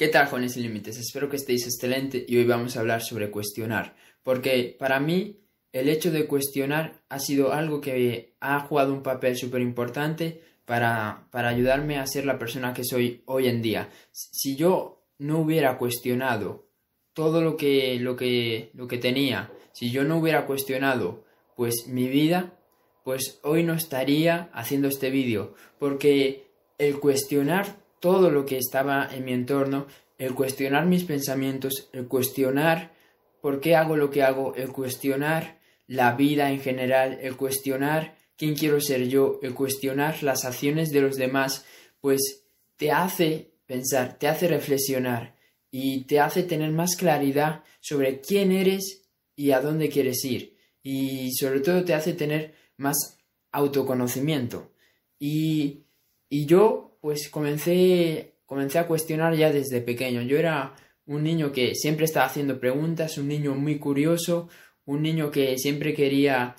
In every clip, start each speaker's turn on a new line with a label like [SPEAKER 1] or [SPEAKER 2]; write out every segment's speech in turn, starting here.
[SPEAKER 1] ¿Qué tal, jóvenes sin límites? Espero que estéis excelente y hoy vamos a hablar sobre cuestionar, porque para mí el hecho de cuestionar ha sido algo que ha jugado un papel súper importante para, para ayudarme a ser la persona que soy hoy en día. Si yo no hubiera cuestionado todo lo que, lo que, lo que tenía, si yo no hubiera cuestionado pues mi vida, pues hoy no estaría haciendo este vídeo, porque el cuestionar todo lo que estaba en mi entorno, el cuestionar mis pensamientos, el cuestionar por qué hago lo que hago, el cuestionar la vida en general, el cuestionar quién quiero ser yo, el cuestionar las acciones de los demás, pues te hace pensar, te hace reflexionar y te hace tener más claridad sobre quién eres y a dónde quieres ir. Y sobre todo te hace tener más autoconocimiento. Y, y yo pues comencé, comencé a cuestionar ya desde pequeño. Yo era un niño que siempre estaba haciendo preguntas, un niño muy curioso, un niño que siempre quería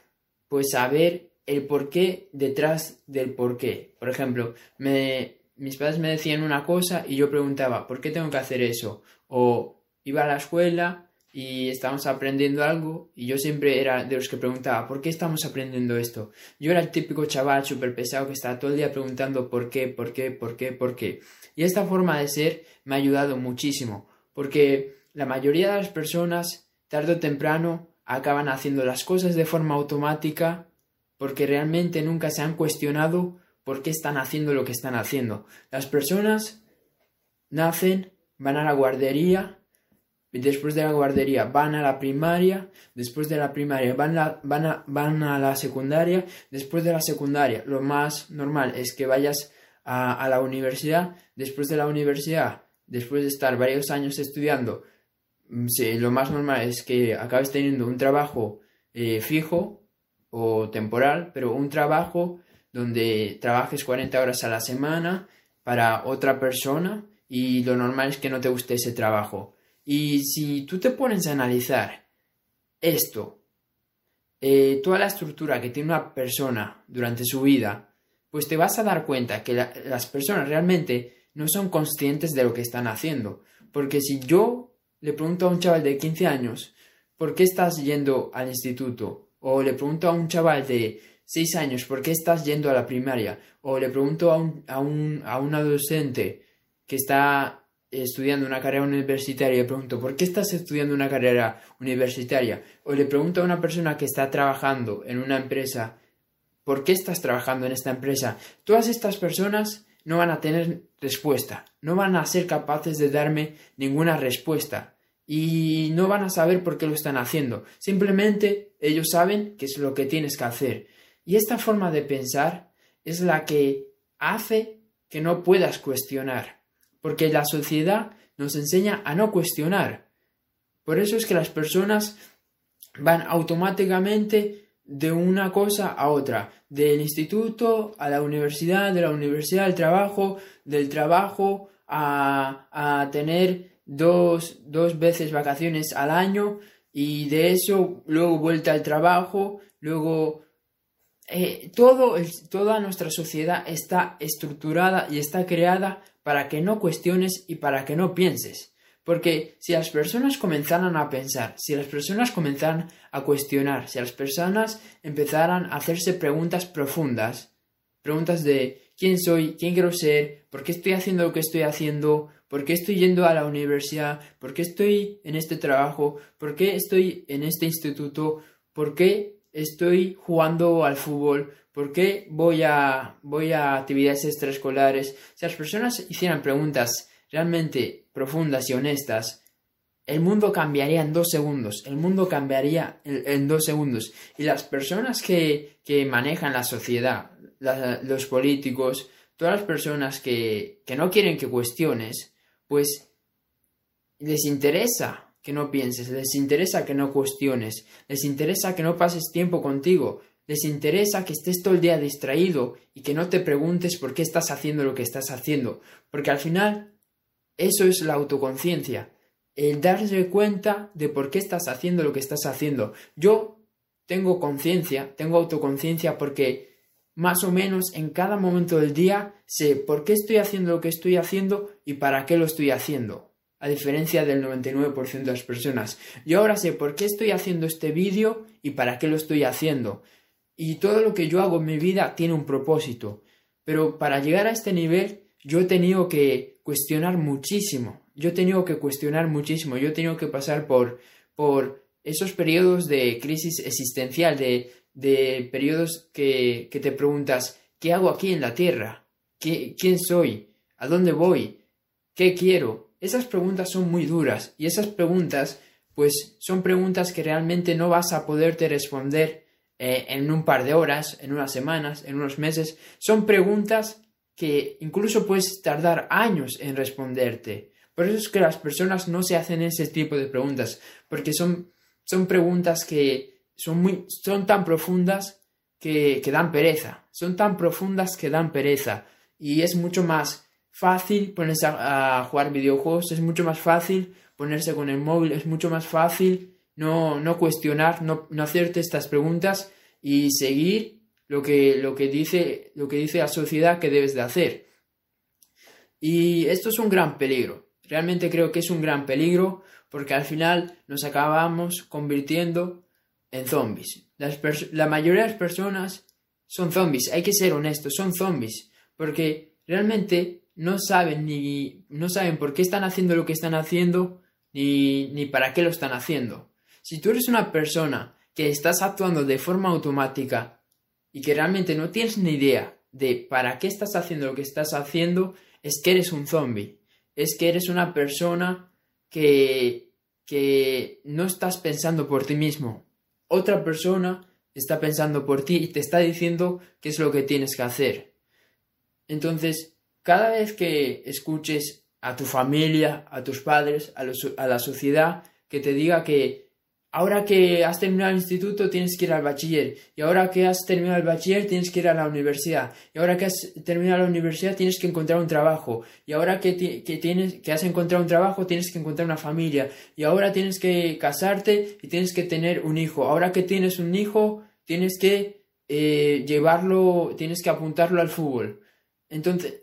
[SPEAKER 1] pues saber el porqué detrás del porqué. Por ejemplo, me, mis padres me decían una cosa y yo preguntaba, ¿por qué tengo que hacer eso? O iba a la escuela y estábamos aprendiendo algo y yo siempre era de los que preguntaba, ¿por qué estamos aprendiendo esto? Yo era el típico chaval súper pesado que estaba todo el día preguntando por qué, por qué, por qué, por qué. Y esta forma de ser me ha ayudado muchísimo, porque la mayoría de las personas, tarde o temprano, acaban haciendo las cosas de forma automática porque realmente nunca se han cuestionado por qué están haciendo lo que están haciendo. Las personas nacen, van a la guardería, después de la guardería van a la primaria, después de la primaria van, van, a, van a la secundaria, después de la secundaria lo más normal es que vayas a, la universidad, después de la universidad, después de estar varios años estudiando, mm, lo más normal es que acabes teniendo un trabajo eh, fijo o temporal, pero un trabajo donde trabajes 40 horas a la semana para otra persona y lo normal es que no te guste ese trabajo. Y si tú te pones a analizar esto, eh, toda la estructura que tiene una persona durante su vida, pues te vas a dar cuenta que las personas realmente no son conscientes de lo que están haciendo. Porque si yo le pregunto a un chaval de 15 años, ¿por qué estás yendo al instituto? O le pregunto a un chaval de 6 años, ¿por qué estás yendo a la primaria? O le pregunto a, un, a, un, a una docente que está estudiando una carrera universitaria y le pregunto, ¿por qué estás estudiando una carrera universitaria? O le pregunto a una persona que está trabajando en una empresa, ¿por qué estás trabajando en esta empresa? Todas estas personas no van a tener respuesta, no van a ser capaces de darme ninguna respuesta y no van a saber por qué lo están haciendo. Simplemente ellos saben que es lo que tienes que hacer. Y esta forma de pensar es la que hace que no puedas cuestionar porque la sociedad nos enseña a no cuestionar. Por eso es que las personas van automáticamente de una cosa a otra, del instituto a la universidad, de la universidad al trabajo, del trabajo a, tener dos, dos veces vacaciones al año y de eso luego vuelta al trabajo, luego eh, todo, toda nuestra sociedad está estructurada y está creada para que no cuestiones y para que no pienses. Porque si las personas comenzaran a pensar, si las personas comenzaran a cuestionar, si las personas empezaran a hacerse preguntas profundas, preguntas de quién soy, quién quiero ser, por qué estoy haciendo lo que estoy haciendo, por qué estoy yendo a la universidad, por qué estoy en este trabajo, por qué estoy en este instituto, por qué estoy jugando al fútbol, ¿Por qué voy a, voy a actividades extraescolares? Si las personas hicieran preguntas realmente profundas y honestas, el mundo cambiaría en dos segundos. El mundo cambiaría en, dos segundos. Y las personas que, que manejan la sociedad, los políticos, todas las personas que, que no quieren que cuestiones, pues les interesa que no pienses, les interesa que no cuestiones, les interesa que no pases tiempo contigo, les interesa que estés todo el día distraído y que no te preguntes por qué estás haciendo lo que estás haciendo, porque al final eso es la autoconciencia, el darse cuenta de por qué estás haciendo lo que estás haciendo. Yo tengo conciencia, tengo autoconciencia porque más o menos en cada momento del día sé por qué estoy haciendo lo que estoy haciendo y para qué lo estoy haciendo. A diferencia del 99% de las personas. Yo ahora sé por qué estoy haciendo este vídeo y para qué lo estoy haciendo. Y todo lo que yo hago en mi vida tiene un propósito. Pero para llegar a este nivel yo he tenido que cuestionar muchísimo. Yo he tenido que cuestionar muchísimo. Yo he tenido que pasar por, por esos periodos de crisis existencial, de, de periodos que, que te preguntas, ¿qué hago aquí en la Tierra? ¿Qué, ¿Quién soy? ¿A dónde voy? ¿Qué quiero? Esas preguntas son muy duras y esas preguntas pues son preguntas que realmente no vas a poderte responder eh, en un par de horas, en unas semanas, en unos meses. Son preguntas que incluso puedes tardar años en responderte. Por eso es que las personas no se hacen ese tipo de preguntas, porque son, son preguntas que son, muy, son tan profundas que, que dan pereza, son tan profundas que dan pereza y es mucho más fácil ponerse a, jugar videojuegos, es mucho más fácil ponerse con el móvil, es mucho más fácil no, no cuestionar, no, no hacerte estas preguntas y seguir lo que, lo, que dice, lo que dice la sociedad que debes de hacer. Y esto es un gran peligro. Realmente creo que es un gran peligro porque al final nos acabamos convirtiendo en zombies. la mayoría de las personas son zombies, hay que ser honestos, son zombies, porque realmente no saben ni no saben por qué están haciendo lo que están haciendo ni, ni para qué lo están haciendo. Si tú eres una persona que estás actuando de forma automática y que realmente no tienes ni idea de para qué estás haciendo lo que estás haciendo, es que eres un zombie. Es que eres una persona que, que no estás pensando por ti mismo. Otra persona está pensando por ti y te está diciendo qué es lo que tienes que hacer. Entonces, cada vez que escuches a tu familia, a tus padres, a, la sociedad, que te diga que ahora que has terminado el instituto tienes que ir al bachiller, y ahora que has terminado el bachiller tienes que ir a la universidad, y ahora que has terminado la universidad tienes que encontrar un trabajo, y ahora que, tienes, que has encontrado un trabajo tienes que encontrar una familia, y ahora tienes que casarte y tienes que tener un hijo, ahora que tienes un hijo tienes que eh, llevarlo, tienes que apuntarlo al fútbol. Entonces,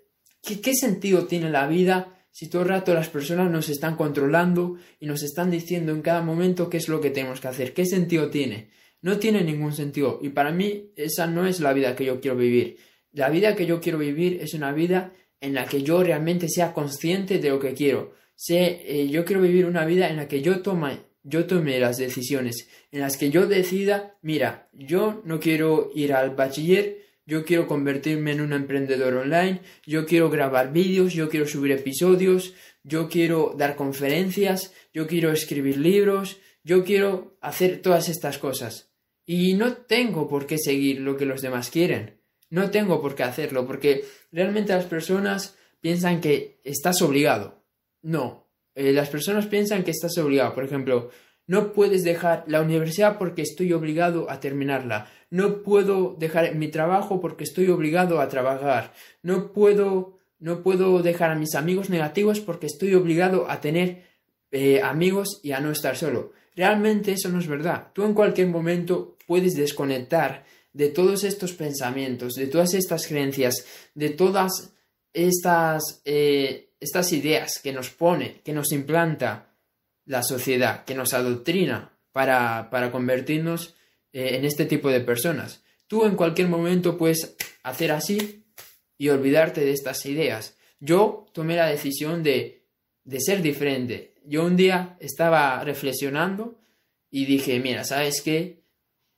[SPEAKER 1] ¿Qué, sentido tiene la vida si todo el rato las personas nos están controlando y nos están diciendo en cada momento qué es lo que tenemos que hacer? ¿Qué sentido tiene? No tiene ningún sentido. Y para mí esa no es la vida que yo quiero vivir. La vida que yo quiero vivir es una vida en la que yo realmente sea consciente de lo que quiero. Sé, eh, yo quiero vivir una vida en la que yo tome, yo tome las decisiones, en las que yo decida, mira, yo no quiero ir al bachiller, yo quiero convertirme en un emprendedor online, yo quiero grabar vídeos, yo quiero subir episodios, yo quiero dar conferencias, yo quiero escribir libros, yo quiero hacer todas estas cosas. Y no tengo por qué seguir lo que los demás quieren. No tengo por qué hacerlo, porque realmente las personas piensan que estás obligado. No, eh, las personas piensan que estás obligado. Por ejemplo, no puedes dejar la universidad porque estoy obligado a terminarla no puedo dejar mi trabajo porque estoy obligado a trabajar, no puedo, no puedo dejar a mis amigos negativos porque estoy obligado a tener eh, amigos y a no estar solo. Realmente eso no es verdad. Tú en cualquier momento puedes desconectar de todos estos pensamientos, de todas estas creencias, de todas estas, eh, estas ideas que nos pone, que nos implanta la sociedad, que nos adoctrina para, para convertirnos eh, en este tipo de personas. Tú en cualquier momento puedes hacer así y olvidarte de estas ideas. Yo tomé la decisión de, de ser diferente. Yo un día estaba reflexionando y dije, mira, ¿sabes qué?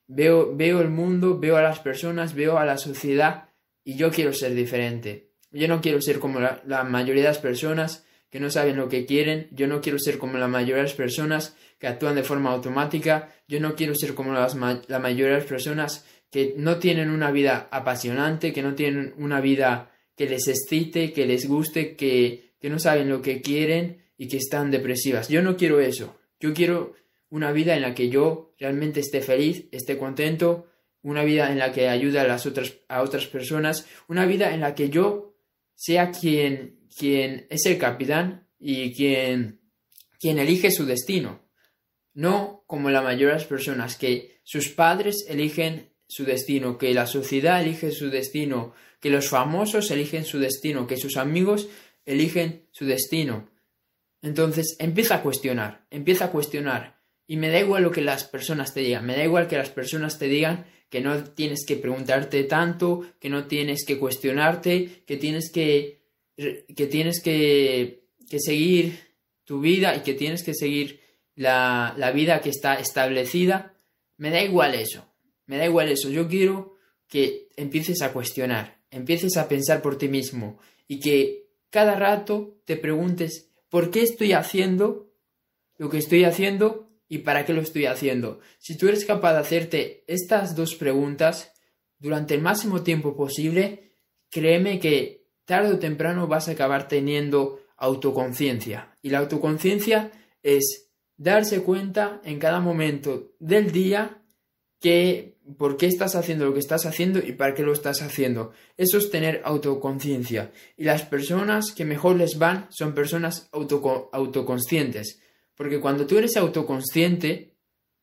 [SPEAKER 1] Veo, veo el mundo, veo a las personas, veo a la sociedad y yo quiero ser diferente. Yo no quiero ser como la, la mayoría de las personas que no saben lo que quieren, yo no quiero ser como la mayoría de las personas que actúan de forma automática, yo no quiero ser como la mayoría de las personas que no tienen una vida apasionante, que no tienen una vida que les excite, que les guste, que, que no saben lo que quieren y que están depresivas. Yo no quiero eso. Yo quiero una vida en la que yo realmente esté feliz, esté contento, una vida en la que ayude a las otras, a otras personas, una vida en la que yo sea quien quien es el capitán y quien, elige su destino. No como la mayoría de las personas, que sus padres eligen su destino, que la sociedad elige su destino, que los famosos eligen su destino, que sus amigos eligen su destino. Entonces empieza a cuestionar, empieza a cuestionar. Y me da igual lo que las personas te digan, me da igual que las personas te digan que no tienes que preguntarte tanto, que no tienes que cuestionarte, que tienes que, que, tienes que, que seguir tu vida y que tienes que seguir la, la vida que está establecida. Me da igual eso, me da igual eso. Yo quiero que empieces a cuestionar, empieces a pensar por ti mismo y que cada rato te preguntes ¿Por qué estoy haciendo lo que estoy haciendo y para qué lo estoy haciendo? Si tú eres capaz de hacerte estas dos preguntas durante el máximo tiempo posible, créeme que tarde o temprano vas a acabar teniendo autoconciencia. Y la autoconciencia es darse cuenta en cada momento del día que por qué estás haciendo lo que estás haciendo y para qué lo estás haciendo. Eso es tener autoconciencia. Y las personas que mejor les van son personas autoconscientes. Porque cuando tú eres autoconsciente,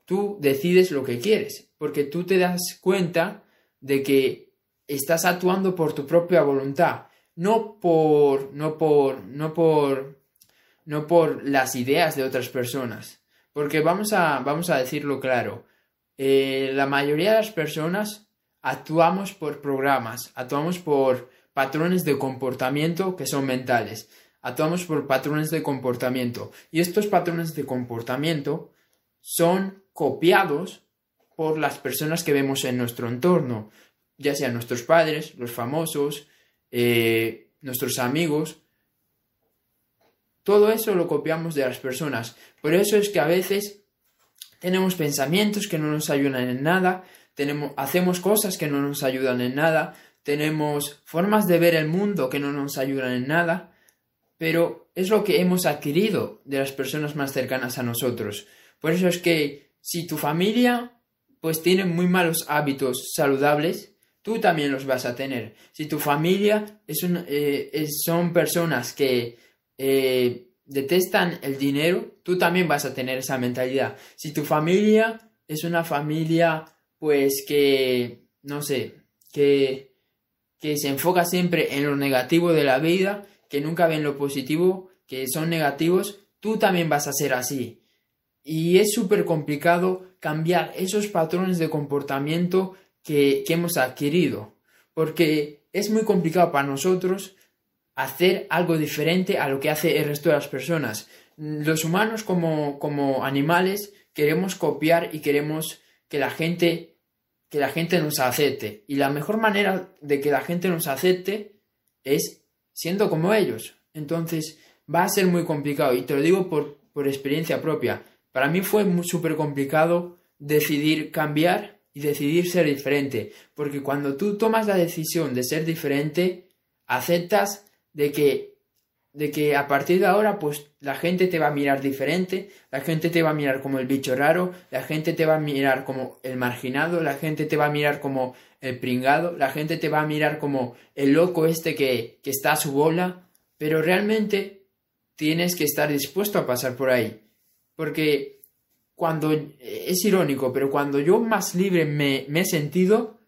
[SPEAKER 1] tú decides lo que quieres. Porque tú te das cuenta de que estás actuando por tu propia voluntad. No por. no por. no por. no por las ideas de otras personas. Porque vamos a. vamos a decirlo claro eh, la mayoría de las personas actuamos por programas, actuamos por patrones de comportamiento que son mentales, actuamos por patrones de comportamiento y estos patrones de comportamiento son copiados por las personas que vemos en nuestro entorno, ya sean nuestros padres, los famosos, eh, nuestros amigos. Todo eso lo copiamos de las personas. Por eso es que a veces tenemos pensamientos que no nos ayudan en nada, hacemos cosas que no nos ayudan en nada, tenemos formas de ver el mundo que no nos ayudan en nada, pero es lo que hemos adquirido de las personas más cercanas a nosotros. Por eso es que si tu familia pues tiene muy malos hábitos saludables, tú también los vas a tener. Si tu familia es eh, son personas que eh, detestan el dinero, tú también vas a tener esa mentalidad. Si tu familia es una familia, pues que, no sé, que, que se enfoca siempre en lo negativo de la vida, que nunca ven lo positivo, que son negativos, tú también vas a ser así. Y es súper complicado cambiar esos patrones de comportamiento que, hemos adquirido, porque es muy complicado para nosotros hacer algo diferente a lo que hace el resto de las personas. Los humanos como, como animales queremos copiar y queremos que la gente que la gente nos acepte y la mejor manera de que la gente nos acepte es siendo como ellos. Entonces va a ser muy complicado y te lo digo por, por experiencia propia. Para mí fue súper complicado decidir cambiar y decidir ser diferente, porque cuando tú tomas la decisión de ser diferente, aceptas de que, de que a partir de ahora, pues la gente te va a mirar diferente, la gente te va a mirar como el bicho raro, la gente te va a mirar como el marginado, la gente te va a mirar como el pringado, la gente te va a mirar como el loco este que, que está a su bola, pero realmente tienes que estar dispuesto a pasar por ahí. Porque cuando es irónico, pero cuando yo más libre me, me, he sentido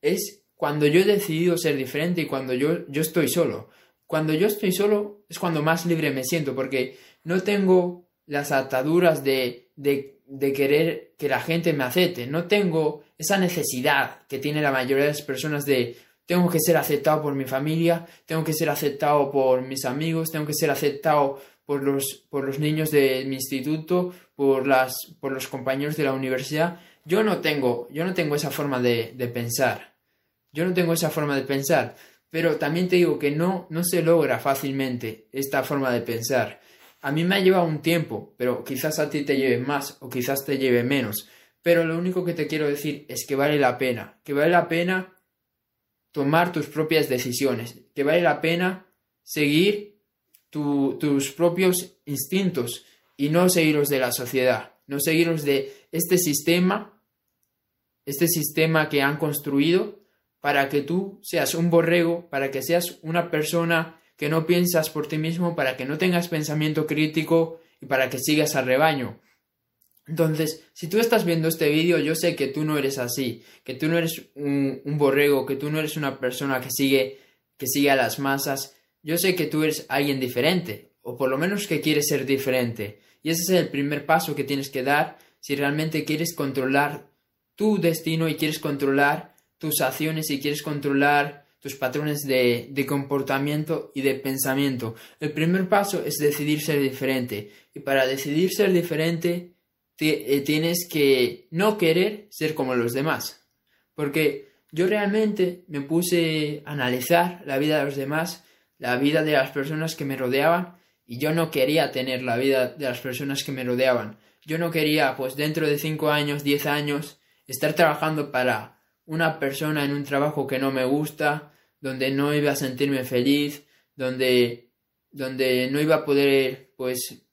[SPEAKER 1] es cuando yo he decidido ser diferente y cuando yo, yo estoy solo. Cuando yo estoy solo es cuando más libre me siento, porque no tengo las ataduras de, de, querer que la gente me acepte, no tengo esa necesidad que tiene la mayoría de las personas de tengo que ser aceptado por mi familia, tengo que ser aceptado por mis amigos, tengo que ser aceptado por los, por los niños de mi instituto, por, las, por los compañeros de la universidad. Yo no tengo, yo no tengo esa forma de, de pensar. Yo no tengo esa forma de pensar. Pero también te digo que no, no se logra fácilmente esta forma de pensar. A mí me ha llevado un tiempo, pero quizás a ti te lleve más o quizás te lleve menos. Pero lo único que te quiero decir es que vale la pena, que vale la pena tomar tus propias decisiones, que vale la pena seguir tus propios instintos y no seguir los de la sociedad, no seguir los de este sistema, este sistema que han construido para que tú seas un borrego, para que seas una persona que no piensas por ti mismo, para que no tengas pensamiento crítico y para que sigas al rebaño. Entonces, si tú estás viendo este vídeo, yo sé que tú no eres así, que tú no eres un, borrego, que tú no eres una persona que sigue, que sigue a las masas. Yo sé que tú eres alguien diferente, o por lo menos que quieres ser diferente. Y ese es el primer paso que tienes que dar si realmente quieres controlar tu destino y quieres controlar tus acciones y quieres controlar tus patrones de, comportamiento y de pensamiento. El primer paso es decidir ser diferente. Y para decidir ser diferente, eh, tienes que no querer ser como los demás. Porque yo realmente me puse a analizar la vida de los demás, la vida de las personas que me rodeaban, y yo no quería tener la vida de las personas que me rodeaban. Yo no quería, pues dentro de 5 años, 10 años, estar trabajando para una persona en un trabajo que no me gusta, donde no iba a sentirme feliz, donde, donde no iba a poder, pues,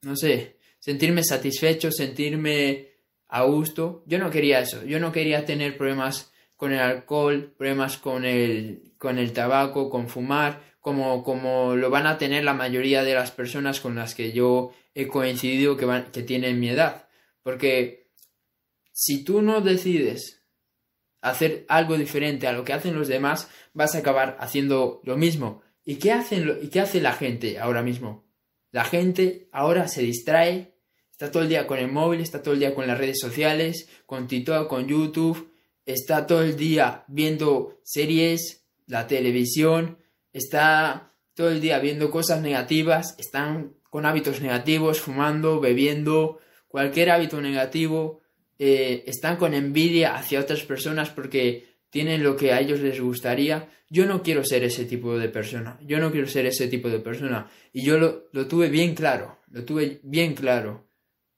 [SPEAKER 1] no sé, sentirme satisfecho, sentirme a gusto. Yo no quería eso, yo no quería tener problemas con el alcohol, problemas con el, con el tabaco, con fumar, como, como lo van a tener la mayoría de las personas con las que yo he coincidido que, van, que tienen mi edad. Porque si tú no decides hacer algo diferente a lo que hacen los demás, vas a acabar haciendo lo mismo. ¿Y qué, hacen, ¿Y qué hace la gente ahora mismo? La gente ahora se distrae, está todo el día con el móvil, está todo el día con las redes sociales, con TikTok, con YouTube, está todo el día viendo series, la televisión, está todo el día viendo cosas negativas, están con hábitos negativos, fumando, bebiendo, cualquier hábito negativo, eh, están con envidia hacia otras personas porque tienen lo que a ellos les gustaría. Yo no quiero ser ese tipo de persona. Yo no quiero ser ese tipo de persona. Y yo lo, lo tuve bien claro. Lo tuve bien claro.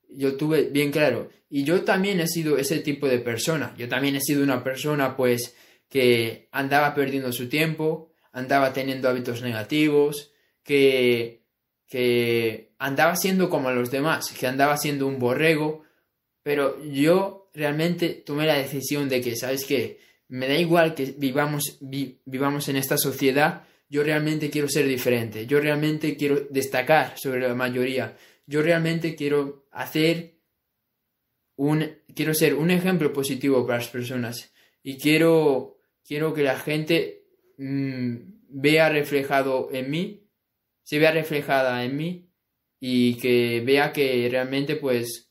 [SPEAKER 1] Yo tuve bien claro. Y yo también he sido ese tipo de persona. Yo también he sido una persona pues que andaba perdiendo su tiempo, andaba teniendo hábitos negativos, que, que andaba siendo como los demás, que andaba siendo un borrego, pero yo realmente tomé la decisión de que, ¿sabes qué? Me da igual que vivamos, vivamos en esta sociedad, yo realmente quiero ser diferente, yo realmente quiero destacar sobre la mayoría, yo realmente quiero hacer un, quiero ser un ejemplo positivo para las personas y quiero, quiero que la gente mm, vea reflejado en mí, se vea reflejada en mí y que vea que realmente pues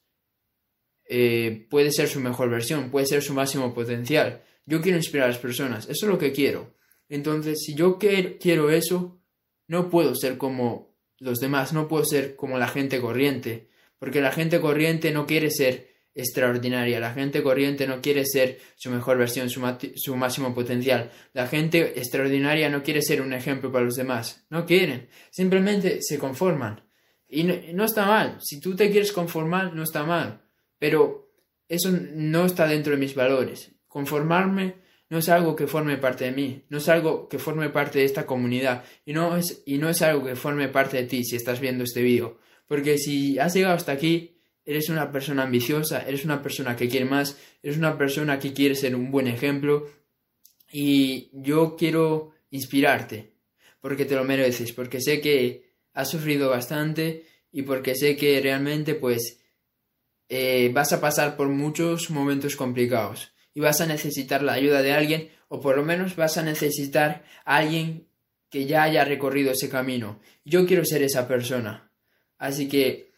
[SPEAKER 1] eh, puede ser su mejor versión, puede ser su máximo potencial. Yo quiero inspirar a las personas, eso es lo que quiero. Entonces, si yo quiero eso, no puedo ser como los demás, no puedo ser como la gente corriente, porque la gente corriente no quiere ser extraordinaria, la gente corriente no quiere ser su mejor versión, su, su, máximo potencial, la gente extraordinaria no quiere ser un ejemplo para los demás, no quieren, simplemente se conforman. Y no está mal, si tú te quieres conformar, no está mal, pero eso no está dentro de mis valores. Conformarme no es algo que forme parte de mí, no es algo que forme parte de esta comunidad. Y no es, y no es algo que forme parte de ti si estás viendo este vídeo. Porque si has llegado hasta aquí, eres una persona ambiciosa, eres una persona que quiere más, eres una persona que quiere ser un buen ejemplo y yo quiero inspirarte porque te lo mereces, porque sé que has sufrido bastante y porque sé que realmente pues eh, vas a pasar por muchos momentos complicados y vas a necesitar la ayuda de alguien o por lo menos vas a necesitar a alguien que ya haya recorrido ese camino. Yo quiero ser esa persona. Así que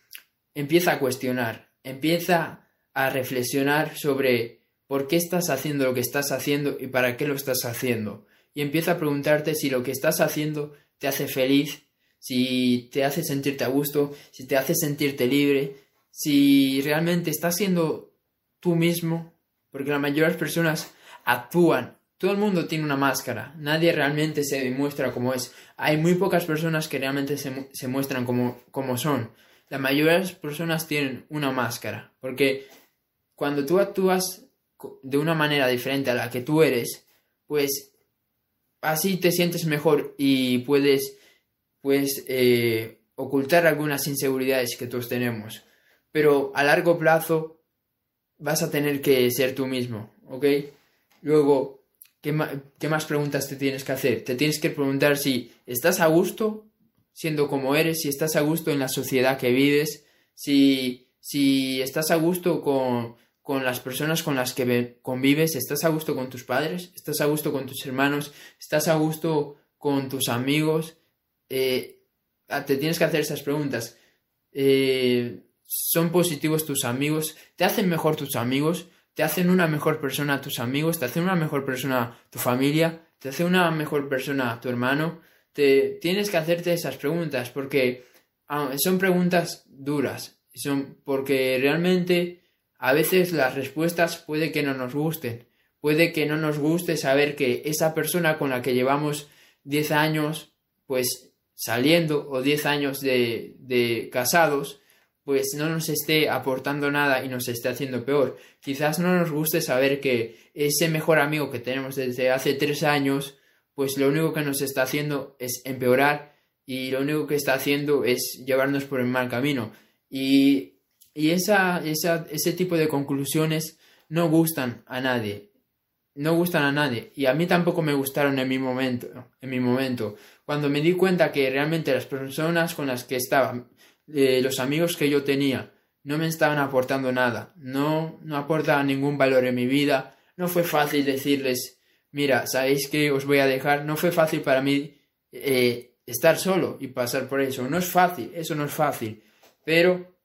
[SPEAKER 1] empieza a cuestionar, empieza a reflexionar sobre por qué estás haciendo lo que estás haciendo y para qué lo estás haciendo. Y empieza a preguntarte si lo que estás haciendo te hace feliz, si te hace sentirte a gusto, si te hace sentirte libre, si realmente estás siendo tú mismo, porque la mayoría de las personas actúan, todo el mundo tiene una máscara, nadie realmente se demuestra como es. Hay muy pocas personas que realmente se, muestran como, como son. La mayoría de las personas tienen una máscara, porque cuando tú actúas de una manera diferente a la que tú eres, pues así te sientes mejor y puedes pues eh, ocultar algunas inseguridades que todos tenemos pero a largo plazo vas a tener que ser tú mismo, ¿ok? Luego, ¿qué, más preguntas te tienes que hacer? Te tienes que preguntar si estás a gusto siendo como eres, si estás a gusto en la sociedad que vives, si, si estás a gusto con, con las personas con las que convives, estás a gusto con tus padres, estás a gusto con tus hermanos, estás a gusto con tus amigos. Eh, ah, te tienes que hacer esas preguntas. Eh, ¿Son positivos tus amigos? ¿Te hacen mejor tus amigos? ¿Te hacen una mejor persona tus amigos? ¿Te hacen una mejor persona tu familia? ¿Te hace una mejor persona tu hermano? Te, tienes que hacerte esas preguntas porque ah, son preguntas duras. Son porque realmente a veces las respuestas puede que no nos gusten. Puede que no nos guste saber que esa persona con la que llevamos 10 años, pues saliendo o 10 años de, de casados, pues no nos esté aportando nada y nos esté haciendo peor. Quizás no nos guste saber que ese mejor amigo que tenemos desde hace tres años, pues lo único que nos está haciendo es empeorar y lo único que está haciendo es llevarnos por el mal camino. Y, y esa, esa, ese tipo de conclusiones no gustan a nadie. No gustan a nadie. Y a mí tampoco me gustaron en mi momento. En mi momento. Cuando me di cuenta que realmente las personas con las que estaba eh, los amigos que yo tenía no me estaban aportando nada, no, no aportaban ningún valor en mi vida, no fue fácil decirles, mira, sabéis que os voy a dejar, no fue fácil para mí eh, estar solo y pasar por eso, no es fácil, eso no es fácil, pero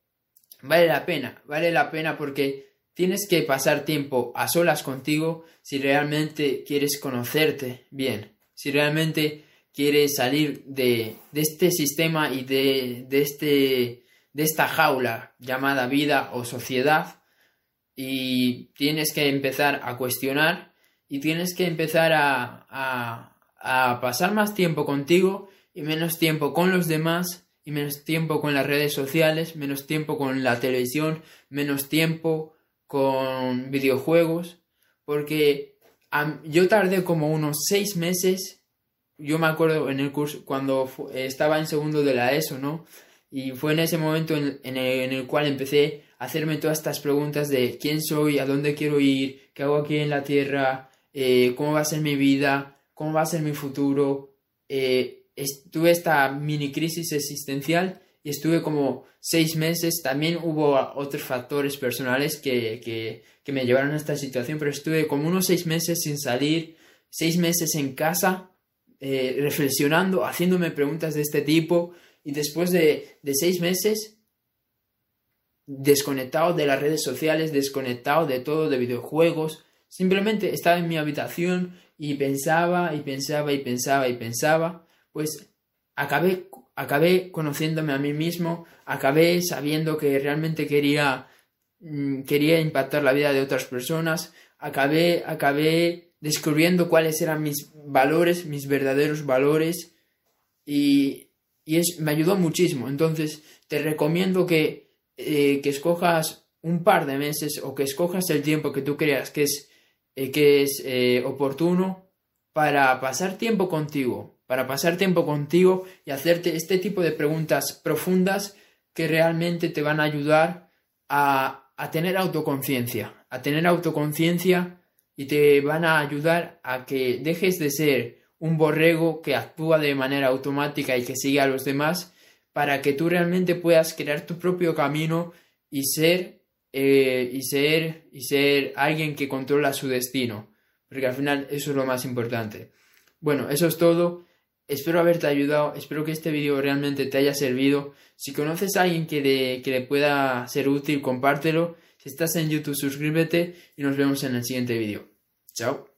[SPEAKER 1] vale la pena, vale la pena porque tienes que pasar tiempo a solas contigo si realmente quieres conocerte bien, si realmente quiere salir de, este sistema y de, este, de esta jaula llamada vida o sociedad y tienes que empezar a cuestionar y tienes que empezar a, a, pasar más tiempo contigo y menos tiempo con los demás y menos tiempo con las redes sociales, menos tiempo con la televisión, menos tiempo con videojuegos, porque yo tardé como unos seis meses yo me acuerdo en el curso, cuando estaba en segundo de la ESO, ¿no? Y fue en ese momento en, el, cual empecé a hacerme todas estas preguntas de quién soy, a dónde quiero ir, qué hago aquí en la Tierra, eh, cómo va a ser mi vida, cómo va a ser mi futuro. Eh, tuve esta mini crisis existencial y estuve como seis meses. También hubo otros factores personales que, que, que me llevaron a esta situación, pero estuve como unos seis meses sin salir, seis meses en casa eh, reflexionando, haciéndome preguntas de este tipo y después de, seis meses desconectado de las redes sociales, desconectado de todo, de videojuegos, simplemente estaba en mi habitación y pensaba y pensaba y pensaba y pensaba, pues acabé, acabé conociéndome a mí mismo, acabé sabiendo que realmente quería, mm, quería impactar la vida de otras personas, acabé, acabé descubriendo cuáles eran mis valores, mis verdaderos valores y, es, me ayudó muchísimo. Entonces te recomiendo que, eh, que escojas un par de meses o que escojas el tiempo que tú creas que es, eh, que es eh, oportuno para pasar tiempo contigo, para pasar tiempo contigo y hacerte este tipo de preguntas profundas que realmente te van a ayudar a, a tener autoconciencia, a tener autoconciencia y te van a ayudar a que dejes de ser un borrego que actúa de manera automática y que sigue a los demás para que tú realmente puedas crear tu propio camino y ser eh, y ser y ser alguien que controla su destino porque al final eso es lo más importante. Bueno eso es todo. Espero haberte ayudado. Espero que este vídeo realmente te haya servido. Si conoces a alguien que que le pueda ser útil compártelo. Si estás en YouTube, suscríbete y nos vemos en el siguiente vídeo. Chao.